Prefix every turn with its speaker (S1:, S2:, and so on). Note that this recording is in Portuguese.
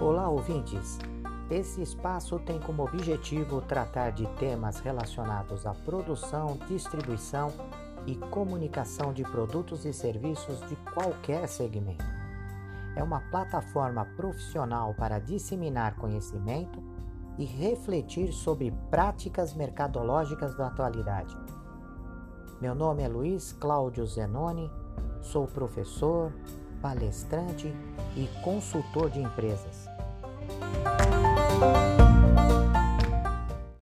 S1: Olá, ouvintes! Esse espaço tem como objetivo tratar de temas relacionados à produção, distribuição e comunicação de produtos e serviços de qualquer segmento. É uma plataforma profissional para disseminar conhecimento e refletir sobre práticas mercadológicas da atualidade. Meu nome é Luiz Cláudio Zenoni, sou professor, palestrante e consultor de empresas.